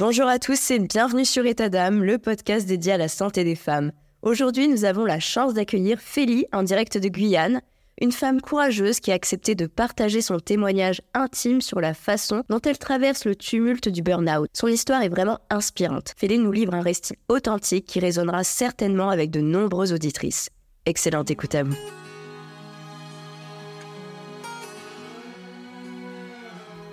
Bonjour à tous et bienvenue sur État d'âme, le podcast dédié à la santé des femmes. Aujourd'hui, nous avons la chance d'accueillir Félie en direct de Guyane, une femme courageuse qui a accepté de partager son témoignage intime sur la façon dont elle traverse le tumulte du burn-out. Son histoire est vraiment inspirante. Félie nous livre un récit authentique qui résonnera certainement avec de nombreuses auditrices. Excellente écoute à vous.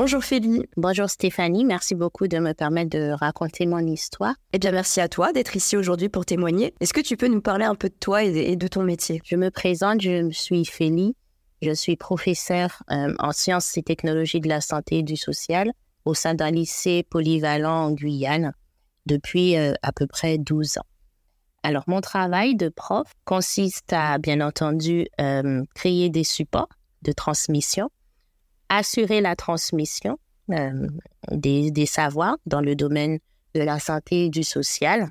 Bonjour Félie. Bonjour Stéphanie, merci beaucoup de me permettre de raconter mon histoire. Eh bien, merci à toi d'être ici aujourd'hui pour témoigner. Est-ce que tu peux nous parler un peu de toi et de ton métier? Je me présente, je suis Félie. Je suis professeure euh, en sciences et technologies de la santé et du social au sein d'un lycée polyvalent en Guyane depuis euh, à peu près 12 ans. Alors, mon travail de prof consiste à, bien entendu, euh, créer des supports de transmission assurer la transmission euh, des, des, savoirs dans le domaine de la santé et du social.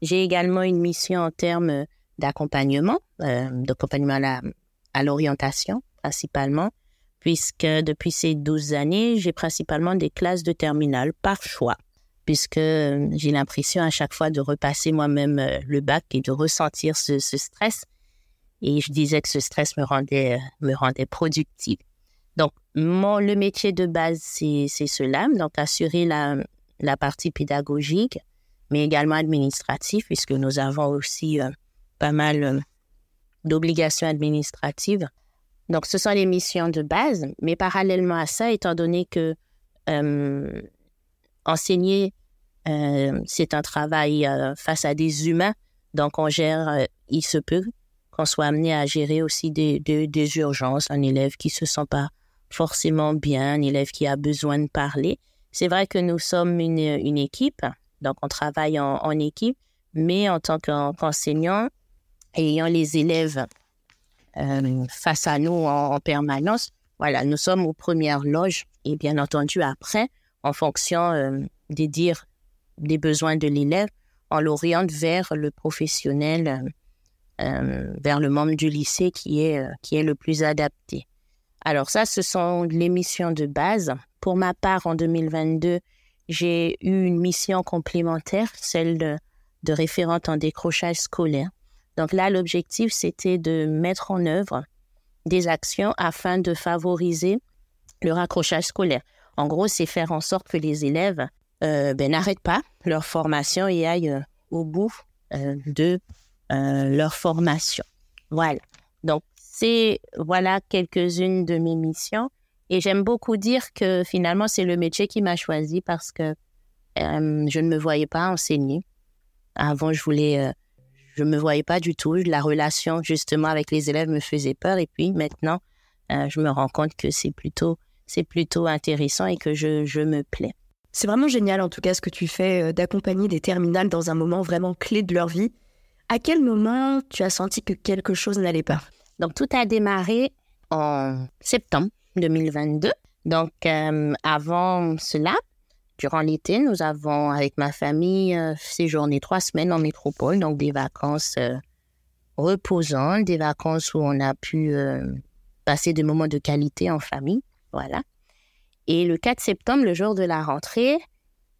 J'ai également une mission en termes d'accompagnement, euh, d'accompagnement à, l'orientation principalement, puisque depuis ces 12 années, j'ai principalement des classes de terminale par choix, puisque euh, j'ai l'impression à chaque fois de repasser moi-même euh, le bac et de ressentir ce, ce, stress. Et je disais que ce stress me rendait, me rendait productive. Donc, mon, le métier de base, c'est cela, donc assurer la, la, partie pédagogique, mais également administrative, puisque nous avons aussi euh, pas mal euh, d'obligations administratives. Donc, ce sont les missions de base, mais parallèlement à ça, étant donné que euh, enseigner, c'est un travail face à des humains, donc on gère, il se peut qu'on soit amené à gérer aussi des, des, des urgences, un élève qui se sent pas forcément bien, un élève qui a besoin de parler. C'est vrai que nous sommes une, une équipe, donc on travaille en, en équipe, mais en tant qu'enseignant, ayant les élèves euh, face à nous en, en, permanence, voilà, nous sommes aux premières loges et bien entendu après, en fonction euh, des dires, des besoins de l'élève, on l'oriente vers le professionnel, euh, vers le membre du lycée qui est, qui est le plus adapté. Alors ça, ce sont les missions de base. Pour ma part, en 2022, j'ai eu une mission complémentaire, celle de, référente en décrochage scolaire. Donc là, l'objectif, c'était de mettre en œuvre des actions afin de favoriser le raccrochage scolaire. En gros, c'est faire en sorte que les élèves euh, ben, n'arrêtent pas leur formation et aillent euh, au bout euh, de leur formation. Voilà. Donc, c'est voilà quelques-unes de mes missions. Et j'aime beaucoup dire que finalement, c'est le métier qui m'a choisi parce que euh, je ne me voyais pas enseigner. Avant, je voulais, euh, je me voyais pas du tout. La relation justement avec les élèves me faisait peur. Et puis maintenant, euh, je me rends compte que c'est plutôt, c'est plutôt intéressant et que je, je me plais. C'est vraiment génial en tout cas ce que tu fais d'accompagner des terminales dans un moment vraiment clé de leur vie. À quel moment tu as senti que quelque chose n'allait pas? Donc, tout a démarré en septembre 2022. Donc, euh, avant cela, durant l'été, nous avons, avec ma famille, euh, séjourné trois semaines en métropole, donc des vacances euh, reposantes, des vacances où on a pu passer des moments de qualité en famille. Voilà. Et le 4 septembre, le jour de la rentrée,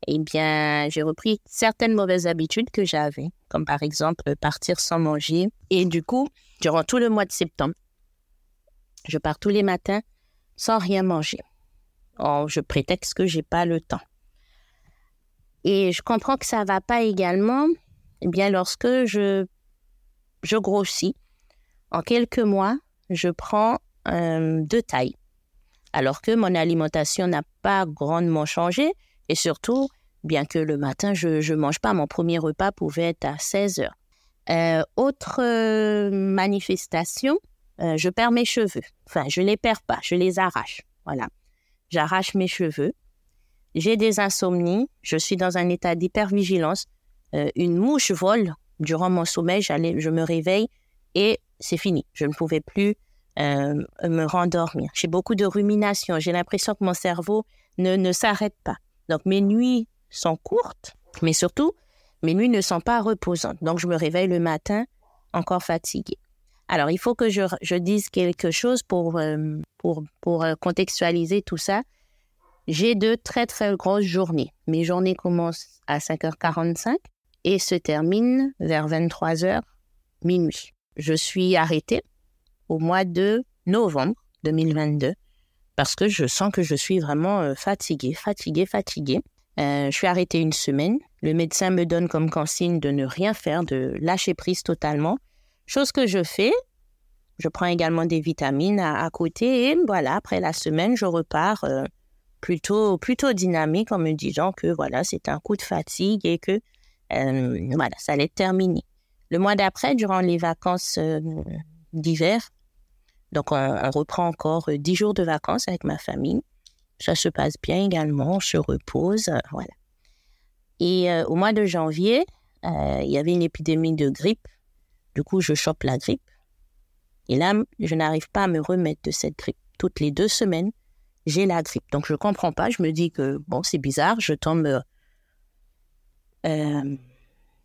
eh bien, j'ai repris certaines mauvaises habitudes que j'avais, comme par exemple partir sans manger. Et du coup, durant tout le mois de septembre, je pars tous les matins sans rien manger. Oh, je prétexte que j'ai pas le temps. Et je comprends que ça va pas également, eh bien, lorsque je, je grossis. En quelques mois, je prends euh, de taille. Alors que mon alimentation n'a pas grandement changé. Et surtout, bien que le matin, je ne mange pas, mon premier repas pouvait être à 16 heures. Euh, autre euh, manifestation, je perds mes cheveux. Enfin, je les perds pas, je les arrache. Voilà j'arrache mes cheveux, j'ai des insomnies, je suis dans un état d'hypervigilance, euh, une mouche vole durant mon sommeil, je me réveille et c'est fini. Je ne pouvais plus euh, me rendormir. J'ai beaucoup de ruminations, j'ai l'impression que mon cerveau ne, ne s'arrête pas. Donc mes nuits sont courtes, mais surtout, mes nuits ne sont pas reposantes. Donc je me réveille le matin encore fatiguée. Alors, il faut que je, je dise quelque chose pour, euh, pour, pour euh, contextualiser tout ça. J'ai de très, très grosses journées. Mes journées commencent à 5h45 et se terminent vers 23h minuit. Je suis arrêtée au mois de novembre 2022 parce que je sens que je suis vraiment euh, fatiguée, fatiguée, fatiguée. je suis arrêtée une semaine. Le médecin me donne comme consigne de ne rien faire, de lâcher prise totalement. Chose que je fais, je prends également des vitamines à, côté et voilà, après la semaine, je repars euh, plutôt, plutôt dynamique en me disant que voilà, c'est un coup de fatigue et que euh, voilà, ça allait terminer. Le mois d'après, durant les vacances euh, d'hiver, donc on, reprend encore dix jours de vacances avec ma famille. Ça se passe bien également, on se repose, voilà. Et au mois de janvier, il y avait une épidémie de grippe du coup, je chope la grippe. Et là, je n'arrive pas à me remettre de cette grippe. Toutes les deux semaines, j'ai la grippe. Donc, je ne comprends pas. Je me dis que, bon, c'est bizarre. Je tombe euh,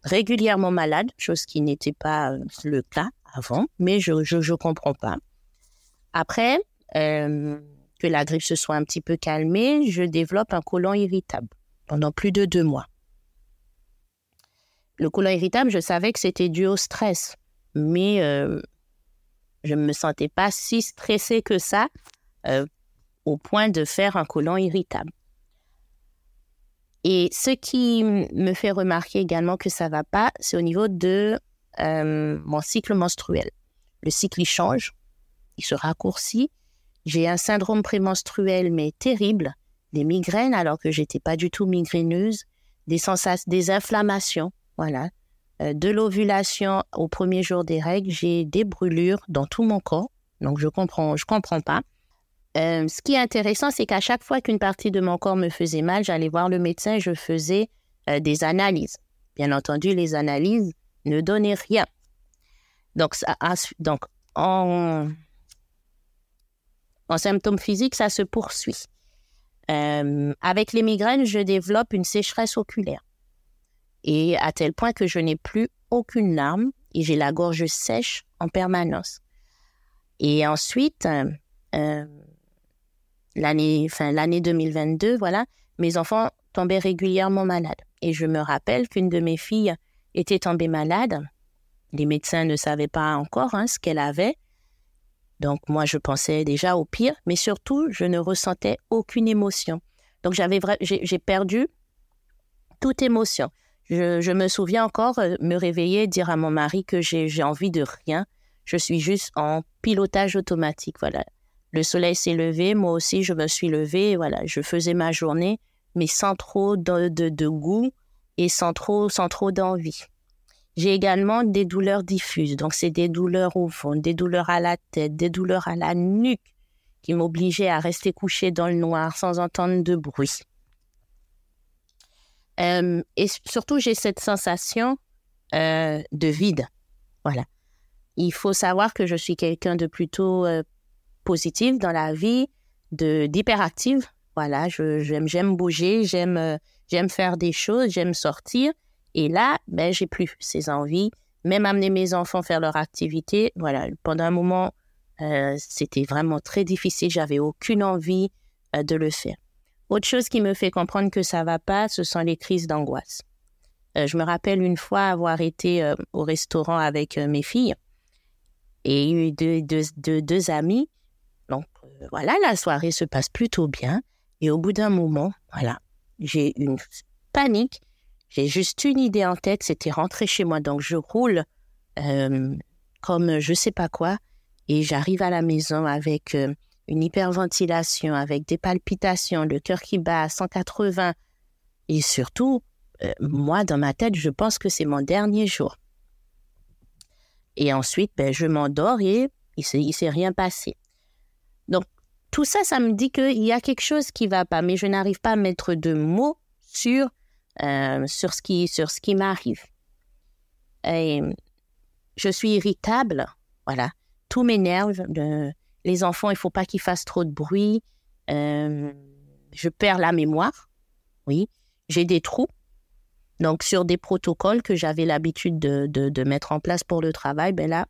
régulièrement malade, chose qui n'était pas euh, le cas avant, mais je ne comprends pas. Après, euh, que la grippe se soit un petit peu calmée, je développe un côlon irritable pendant plus de deux mois. Le côlon irritable, je savais que c'était dû au stress mais euh, je ne me sentais pas si stressée que ça euh, au point de faire un côlon irritable. Et ce qui me fait remarquer également que ça va pas, c'est au niveau de euh, mon cycle menstruel. Le cycle il change, il se raccourcit. J'ai un syndrome prémenstruel mais terrible, des migraines alors que j'étais pas du tout migraineuse, des sensations, des inflammations, voilà, euh, de l'ovulation au premier jour des règles, j'ai des brûlures dans tout mon corps. Donc, je comprends, je comprends pas. Euh, ce qui est intéressant, c'est qu'à chaque fois qu'une partie de mon corps me faisait mal, j'allais voir le médecin et je faisais euh, des analyses. Bien entendu, les analyses ne donnaient rien. Donc, donc en, en symptômes physiques, ça se poursuit. avec les migraines, je développe une sécheresse oculaire et à tel point que je n'ai plus aucune larme et j'ai la gorge sèche en permanence. Et ensuite, euh, euh, l'année, l'année 2022, voilà, mes enfants tombaient régulièrement malades. Et je me rappelle qu'une de mes filles était tombée malade. Les médecins ne savaient pas encore hein, ce qu'elle avait. Donc moi, je pensais déjà au pire, mais surtout, je ne ressentais aucune émotion. Donc j'avais, j'ai perdu toute émotion. Je, me souviens encore euh, me réveiller, dire à mon mari que j'ai envie de rien. Je suis juste en pilotage automatique. Voilà. Le soleil s'est levé, moi aussi je me suis levée. Voilà, je faisais ma journée, mais sans trop de, de, goût et sans trop, sans trop d'envie. J'ai également des douleurs diffuses. Donc, c'est des douleurs au fond, des douleurs à la tête, des douleurs à la nuque qui m'obligeaient à rester couché dans le noir sans entendre de bruit. Euh, et surtout, j'ai cette sensation euh, de vide. Voilà. Il faut savoir que je suis quelqu'un de plutôt euh, positif dans la vie, de d'hyperactive. Voilà, j'aime j'aime bouger, j'aime euh, j'aime faire des choses, j'aime sortir. Et là, ben j'ai plus ces envies. Même amener mes enfants faire leur activité. Voilà, pendant un moment, euh, c'était vraiment très difficile. J'avais aucune envie euh, de le faire. Autre chose qui me fait comprendre que ça va pas, ce sont les crises d'angoisse. je me rappelle une fois avoir été au restaurant avec mes filles et eu deux, deux, deux amis donc euh, voilà, la soirée se passe plutôt bien. Et au bout d'un moment, voilà, j'ai une panique. J'ai juste une idée en tête, c'était rentrer chez moi. Donc je roule euh, comme je sais pas quoi. Et j'arrive à la maison avec euh, une hyperventilation, avec des palpitations, le cœur qui bat à 180. Et surtout, moi, dans ma tête, je pense que c'est mon dernier jour. Et ensuite, ben, je m'endors et il ne s'est rien passé. Donc, tout ça, ça me dit qu'il y a quelque chose qui va pas, mais je n'arrive pas à mettre de mots sur, euh, sur ce qui, sur ce qui m'arrive. je suis irritable, voilà. Tout m'énerve. les enfants, il faut pas qu'ils fassent trop de bruit. Euh, je perds la mémoire, oui. J'ai des trous. Donc, sur des protocoles que j'avais l'habitude de, de, mettre en place pour le travail, ben là,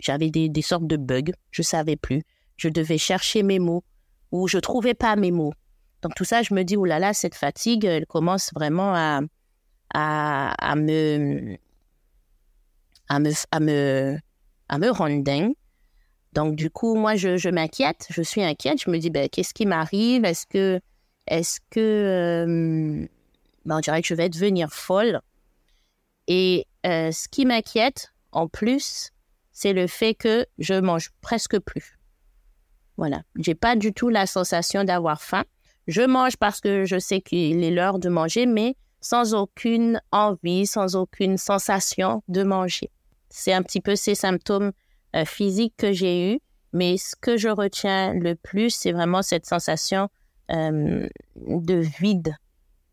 j'avais des, des sortes de bugs. Je savais plus je devais chercher mes mots ou je trouvais pas mes mots. Donc tout ça, je me dis, oh là là, cette fatigue, elle commence vraiment à, à, me, à, me, à, me, rendre dingue. Donc du coup, moi, je, je m'inquiète, je suis inquiète, je me dis, ben, qu'est-ce qui m'arrive? Est-ce que, est-ce que, euh, ben, on dirait que je vais devenir folle? Et euh, ce qui m'inquiète, en plus, c'est le fait que je mange presque plus. Voilà. J'ai pas du tout la sensation d'avoir faim. Je mange parce que je sais qu'il est l'heure de manger, mais sans aucune envie, sans aucune sensation de manger. C'est un petit peu ces symptômes euh, physiques que j'ai eus, mais ce que je retiens le plus, c'est vraiment cette sensation euh, de vide,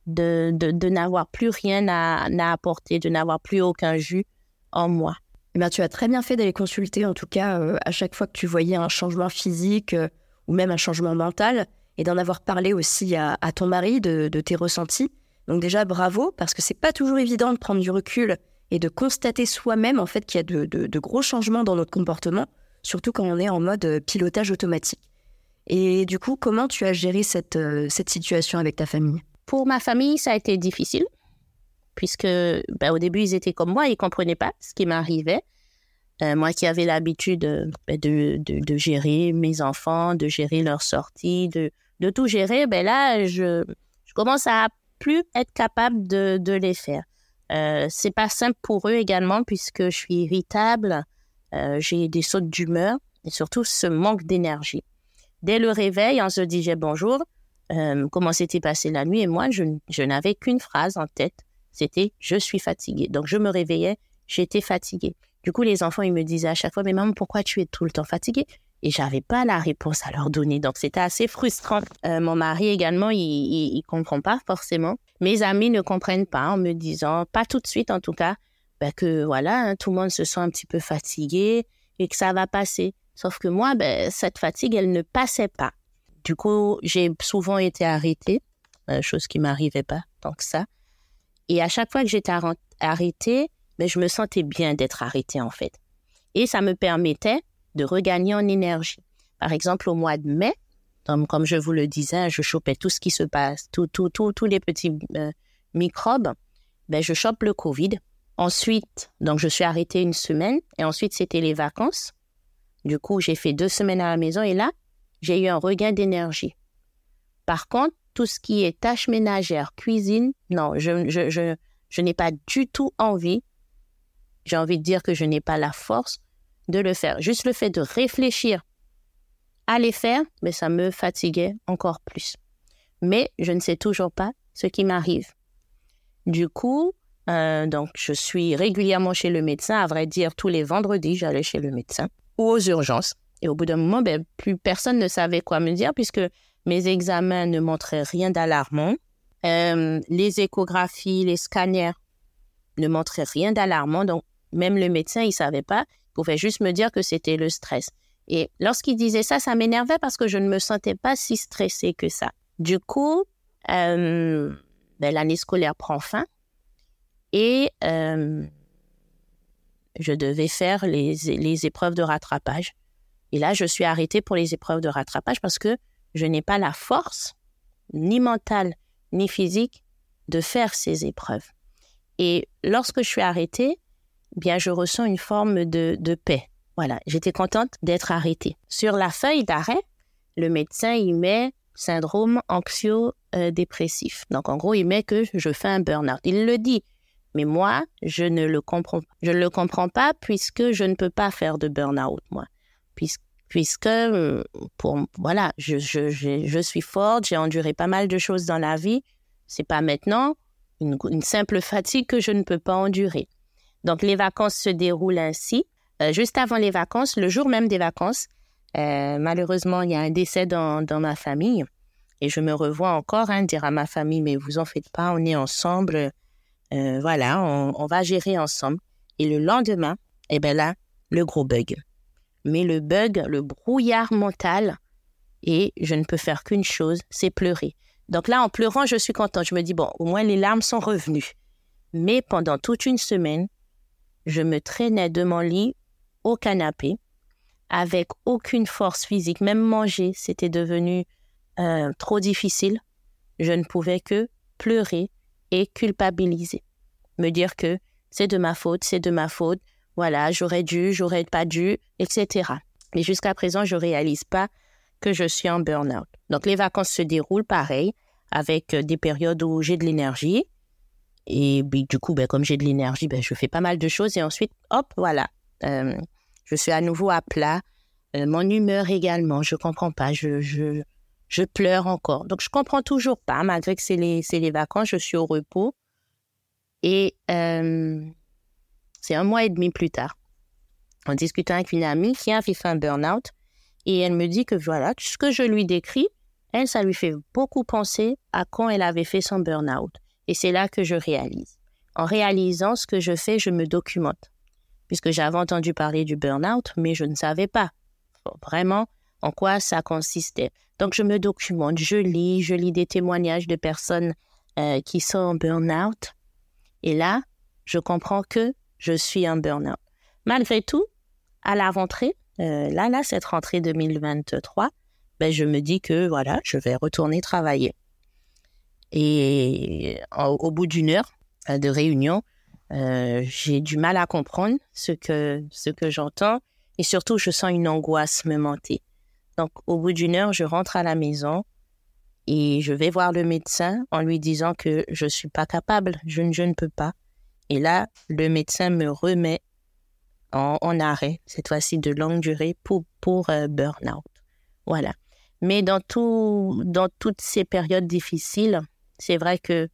de, de, n'avoir plus rien à, à apporter, de n'avoir plus aucun jus en moi. Eh ben, tu as très bien fait d'aller consulter, en tout cas, euh, à chaque fois que tu voyais un changement physique euh, ou même un changement mental, et d'en avoir parlé aussi à, ton mari de, tes ressentis. Donc déjà, bravo, parce que c'est pas toujours évident de prendre du recul et de constater soi-même, en fait, qu'il y a de, gros changements dans notre comportement, surtout quand on est en mode euh, pilotage automatique. Et du coup, comment tu as géré cette, cette situation avec ta famille? Pour ma famille, ça a été difficile puisque ben, au début, ils étaient comme moi, ils ne comprenaient pas ce qui m'arrivait. Euh, moi qui avais l'habitude de, de, de, gérer mes enfants, de gérer leurs sorties, de, de tout gérer, ben là, je, commence à plus être capable de, les faire. Euh, c'est pas simple pour eux également, puisque je suis irritable, euh, j'ai des sautes d'humeur et surtout ce manque d'énergie. Dès le réveil, on se disait bonjour, euh, comment s'était passé la nuit, et moi, je, je n'avais qu'une phrase en tête c'était je suis fatiguée. Donc je me réveillais, j'étais fatiguée. Du coup, les enfants, ils me disaient à chaque fois, mais maman, pourquoi tu es tout le temps fatiguée? Et j'avais pas la réponse à leur donner. Donc c'était assez frustrant. Euh, mon mari également, il, il, comprend pas forcément. Mes amis ne comprennent pas en me disant, pas tout de suite en tout cas, ben que voilà, hein, tout le monde se sent un petit peu fatigué et que ça va passer. Sauf que moi, ben, cette fatigue, elle ne passait pas. Du coup, j'ai souvent été arrêtée, euh, chose qui m'arrivait pas tant que ça. Et à chaque fois que j'étais arrêtée, ben, je me sentais bien d'être arrêtée en fait. Et ça me permettait de regagner en énergie. Par exemple, au mois de mai, comme, je vous le disais, je chopais tout ce qui se passe, tout, tout, tous les petits euh, microbes. Ben, je chope le Covid. Ensuite, donc je suis arrêtée une semaine et ensuite c'était les vacances. Du coup, j'ai fait deux semaines à la maison et là, j'ai eu un regain d'énergie. Par contre, tout ce qui est tâches ménagères, cuisine, non, je, je n'ai pas du tout envie. J'ai envie de dire que je n'ai pas la force de le faire. Juste le fait de réfléchir à les faire, mais ça me fatiguait encore plus. Mais je ne sais toujours pas ce qui m'arrive. Du coup, euh, donc je suis régulièrement chez le médecin. À vrai dire, tous les vendredis, j'allais chez le médecin ou aux urgences. Et au bout d'un moment, ben, plus personne ne savait quoi me dire puisque mes examens ne montraient rien d'alarmant. Euh, les échographies, les scanners ne montraient rien d'alarmant. Donc, même le médecin, il savait pas. Pouvait juste me dire que c'était le stress. Et lorsqu'il disait ça, ça m'énervait parce que je ne me sentais pas si stressée que ça. Du coup, euh, ben, l'année scolaire prend fin et euh, je devais faire les épreuves de rattrapage. Et là, je suis arrêtée pour les épreuves de rattrapage parce que je n'ai pas la force, ni mentale, ni physique, de faire ces épreuves. Et lorsque je suis arrêtée, bien, je ressens une forme de, de paix. Voilà, j'étais contente d'être arrêtée. Sur la feuille d'arrêt, le médecin y met syndrome anxio-dépressif. Donc, en gros, il met que je fais un burn-out. Il le dit. Mais moi, je ne le comprends pas. Je ne le comprends pas puisque je ne peux pas faire de burn-out, moi. Puisque, pour, voilà, je, je, je, je suis forte, j'ai enduré pas mal de choses dans la vie. C'est pas maintenant une simple fatigue que je ne peux pas endurer. Donc, les vacances se déroulent ainsi. Euh, juste avant les vacances, le jour même des vacances, euh, malheureusement, il y a un décès dans, ma famille. Et je me revois encore hein, dire à ma famille, mais vous en faites pas, on est ensemble. Euh, voilà, on, on, va gérer ensemble. Et le lendemain, eh bien là, le gros bug. Mais le bug, le brouillard mental, et je ne peux faire qu'une chose, c'est pleurer. Donc là, en pleurant, je suis contente. Je me dis, bon, au moins les larmes sont revenues. Mais pendant toute une semaine, je me traînais de mon lit au canapé avec aucune force physique. Même manger, c'était devenu euh, trop difficile. Je ne pouvais que pleurer et culpabiliser. Me dire que c'est de ma faute, c'est de ma faute, voilà, j'aurais dû, j'aurais pas dû, etc. Mais jusqu'à présent, je réalise pas que je suis en burn-out. Donc les vacances se déroulent pareil, avec des périodes où j'ai de l'énergie. Et du coup, ben, comme j'ai de l'énergie, ben, je fais pas mal de choses. Et ensuite, hop, voilà, euh, je suis à nouveau à plat. Euh, mon humeur également, je comprends pas. Je, je, je pleure encore. Donc, je comprends toujours pas, malgré que c'est les, les vacances, je suis au repos. Et euh, c'est un mois et demi plus tard, en discutant avec une amie qui a fait un burn-out, et elle me dit que voilà, ce que je lui décris, elle, ça lui fait beaucoup penser à quand elle avait fait son burn-out. Et c'est là que je réalise. En réalisant ce que je fais, je me documente puisque j'avais entendu parler du burn-out, mais je ne savais pas vraiment en quoi ça consistait. Donc, je me documente, je lis, je lis des témoignages de personnes euh, qui sont en burn-out. Et là, je comprends que je suis en burn-out. Malgré tout, à la rentrée, euh, là, là, cette rentrée 2023, ben, je me dis que voilà, je vais retourner travailler. Et au, au bout d'une heure euh, de réunion, euh, j'ai du mal à comprendre ce que, ce que j'entends et surtout, je sens une angoisse me monter. Donc, au bout d'une heure, je rentre à la maison et je vais voir le médecin en lui disant que je ne suis pas capable, je, je, ne peux pas. Et là, le médecin me remet en, en arrêt, cette fois-ci de longue durée, pour, pour euh, burn-out. Voilà. Mais dans, tout, dans toutes ces périodes difficiles, c'est vrai que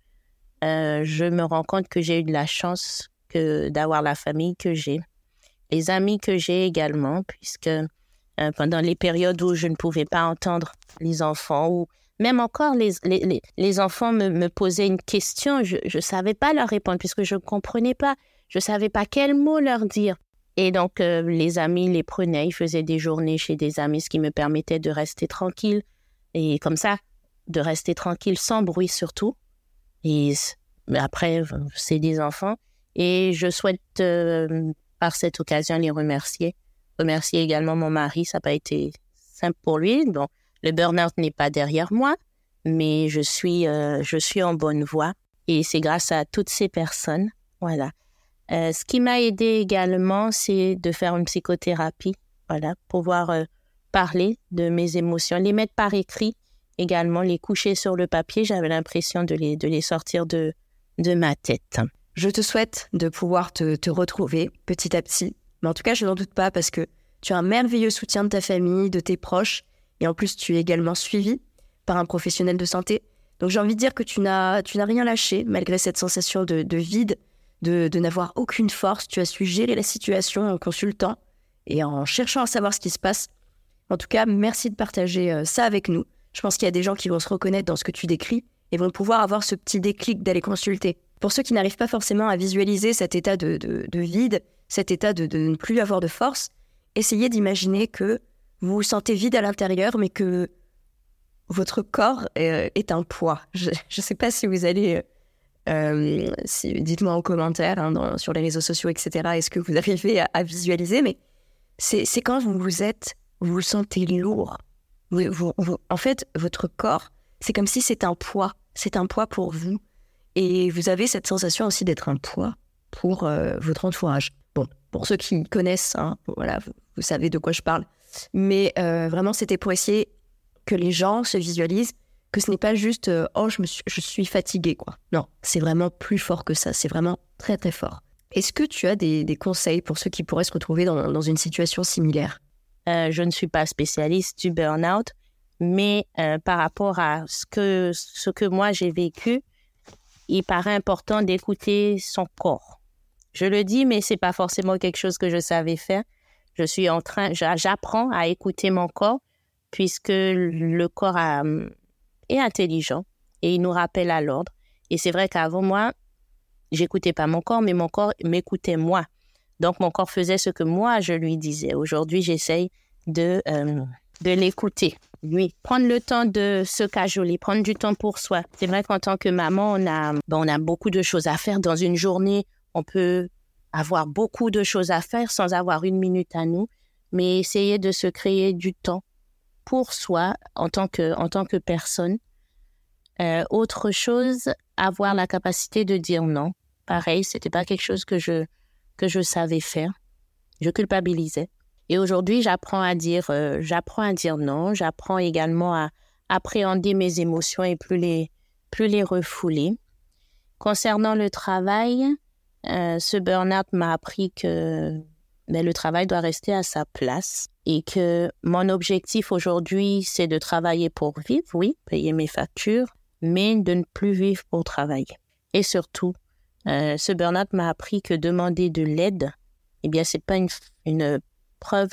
euh, je me rends compte que j'ai eu de la chance que d'avoir la famille que j'ai, les amis que j'ai également, puisque euh, pendant les périodes où je ne pouvais pas entendre les enfants ou même encore les, les, les enfants me, me, posaient une question, je ne savais pas leur répondre puisque je ne comprenais pas, je ne savais pas quel mot leur dire. Et donc, euh, les amis les prenaient, ils faisaient des journées chez des amis, ce qui me permettait de rester tranquille. Et comme ça, de rester tranquille sans bruit surtout, et après, c'est des enfants. Et je souhaite, euh, par cette occasion, les remercier. Remercier également mon mari. Ça n'a pas été simple pour lui. Le burn-out n'est pas derrière moi, mais je suis, euh, je suis en bonne voie. Et c'est grâce à toutes ces personnes. Voilà. Euh, ce qui m'a aidé également, c'est de faire une psychothérapie. Voilà. Pouvoir euh, parler de mes émotions, les mettre par écrit également les coucher sur le papier, j'avais l'impression de les, de les sortir de, de ma tête. Je te souhaite de pouvoir te, retrouver petit à petit. Mais en tout cas, je n'en doute pas parce que tu as un merveilleux soutien de ta famille, de tes proches, et en plus, tu es également suivi par un professionnel de santé. Donc j'ai envie de dire que tu n'as, tu n'as rien lâché malgré cette sensation de, de vide, de, de n'avoir aucune force. Tu as su gérer la situation en consultant et en cherchant à savoir ce qui se passe. En tout cas, merci de partager euh, ça avec nous. Je pense qu'il y a des gens qui vont se reconnaître dans ce que tu décris et vont pouvoir avoir ce petit déclic d'aller consulter. Pour ceux qui n'arrivent pas forcément à visualiser cet état de, de, de vide, cet état de, de, ne plus avoir de force, essayez d'imaginer que vous vous sentez vide à l'intérieur, mais que votre corps est, un poids. Je ne sais pas si vous allez... Euh, dites-moi en commentaire hein, sur les réseaux sociaux, etc. Est-ce que vous arrivez à, visualiser Mais c'est quand vous êtes, vous vous sentez lourd. En fait, votre corps, c'est comme si c'est un poids. C'est un poids pour vous. Et vous avez cette sensation aussi d'être un poids pour euh, votre entourage. Bon, pour ceux qui connaissent, hein, voilà, vous, savez de quoi je parle. Mais euh, vraiment, c'était pour essayer que les gens se visualisent que ce n'est pas juste euh, oh je me suis, je suis fatigué quoi. Non, c'est vraiment plus fort que ça. C'est vraiment très très fort. Est-ce que tu as des, conseils pour ceux qui pourraient se retrouver dans, une situation similaire? Je ne suis pas spécialiste du burn-out, mais par rapport à ce que, ce que moi j'ai vécu, il paraît important d'écouter son corps. Je le dis, mais c'est pas forcément quelque chose que je savais faire. Je suis en train, j'apprends à écouter mon corps puisque le corps est intelligent et il nous rappelle à l'ordre. Et c'est vrai qu'avant moi, j'écoutais pas mon corps, mais mon corps m'écoutait moi. Donc mon corps faisait ce que moi je lui disais. Aujourd'hui, j'essaye de euh, de l'écouter. Oui, prendre le temps de se cajoler, prendre du temps pour soi. C'est vrai qu'en tant que maman, on a, ben, on a beaucoup de choses à faire dans une journée. On peut avoir beaucoup de choses à faire sans avoir une minute à nous, mais essayer de se créer du temps pour soi en tant que, en tant que personne. Euh, autre chose, avoir la capacité de dire non. Pareil, c'était pas quelque chose que je, que je savais faire. Je culpabilisais. Et aujourd'hui, j'apprends à dire, euh, j'apprends à dire non. J'apprends également à appréhender mes émotions et plus les, plus les refouler. Concernant le travail, euh, ce burn-out m'a appris que ben, le travail doit rester à sa place et que mon objectif aujourd'hui, c'est de travailler pour vivre, oui, payer mes factures, mais de ne plus vivre pour travailler. Et surtout, euh, ce burn-out m'a appris que demander de l'aide, eh bien, c'est pas une, une, preuve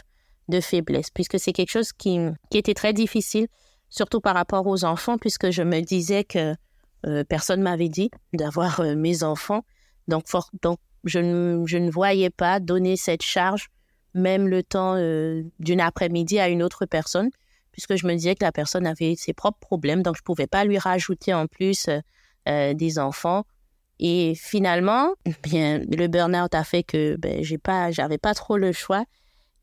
de faiblesse, puisque c'est quelque chose qui, qui, était très difficile, surtout par rapport aux enfants, puisque je me disais que euh, personne m'avait dit d'avoir mes enfants donc, donc je, ne, je, ne, voyais pas donner cette charge, même le temps euh, d'une après-midi à une autre personne, puisque je me disais que la personne avait ses propres problèmes, donc je ne pouvais pas lui rajouter en plus euh, euh, des enfants. Et finalement, bien, le burn-out a fait que ben, j'ai pas, pas trop le choix.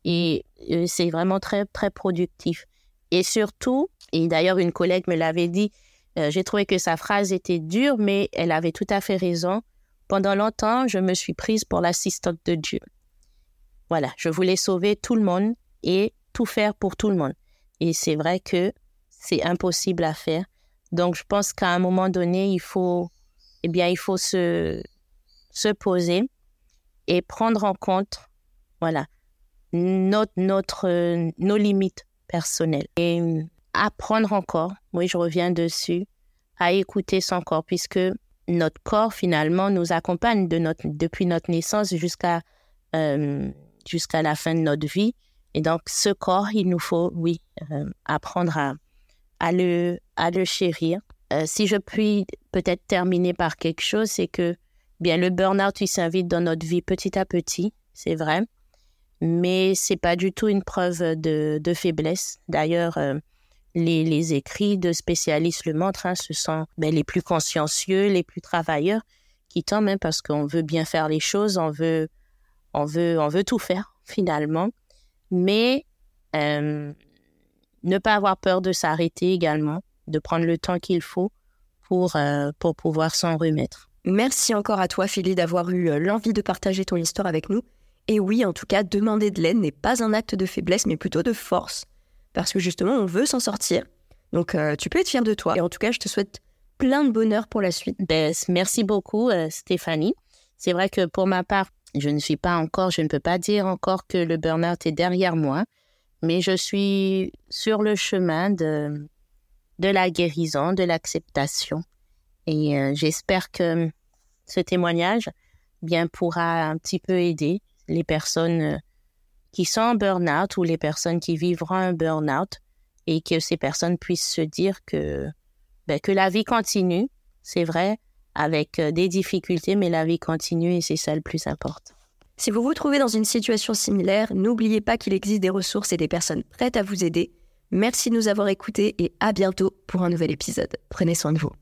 Et c'est vraiment très, très productif. Et surtout, et d'ailleurs une collègue me l'avait dit, j'ai trouvé que sa phrase était dure, mais elle avait tout à fait raison. Pendant longtemps, je me suis prise pour l'assistante de Dieu. Voilà, je voulais sauver tout le monde et tout faire pour tout le monde. Et c'est vrai que c'est impossible à faire. Donc, je pense qu'à un moment donné, il faut, eh bien, il faut se, se poser et prendre en compte, voilà, notre, notre, nos limites personnelles. Et apprendre encore, oui, je reviens dessus, à écouter son corps, puisque notre corps finalement nous accompagne de notre, depuis notre naissance jusqu'à euh, jusqu'à la fin de notre vie. Et donc ce corps, il nous faut, oui, euh, apprendre à, à, le, à le chérir. Euh, si je puis peut-être terminer par quelque chose, c'est que bien le burn-out, il s'invite dans notre vie petit à petit, c'est vrai, mais c'est pas du tout une preuve de, faiblesse. D'ailleurs, les, écrits de spécialistes le montrent, hein, ce sont ben, les plus consciencieux, les plus travailleurs qui tombent, hein, parce qu'on veut bien faire les choses, on veut, on veut, on veut tout faire finalement, mais euh, ne pas avoir peur de s'arrêter également, de prendre le temps qu'il faut pour, euh, pour pouvoir s'en remettre. Merci encore à toi, Philly, d'avoir eu euh, l'envie de partager ton histoire avec nous. Et oui, en tout cas, demander de l'aide n'est pas un acte de faiblesse, mais plutôt de force parce que justement, on veut s'en sortir. Donc, euh, tu peux être fier de toi. Et en tout cas, je te souhaite plein de bonheur pour la suite. Ben, merci beaucoup, euh, Stéphanie. C'est vrai que pour ma part, je ne suis pas encore, je ne peux pas dire encore que le burn-out est derrière moi, mais je suis sur le chemin de, la guérison, de l'acceptation. Et euh, j'espère que ce témoignage bien pourra un petit peu aider les personnes qui sont en burn-out ou les personnes qui vivront un burn-out et que ces personnes puissent se dire que, ben, que la vie continue, c'est vrai, avec euh, des difficultés, mais la vie continue et c'est ça le plus important. Si vous vous trouvez dans une situation similaire, n'oubliez pas qu'il existe des ressources et des personnes prêtes à vous aider. Merci de nous avoir écoutés et à bientôt pour un nouvel épisode. Prenez soin de vous.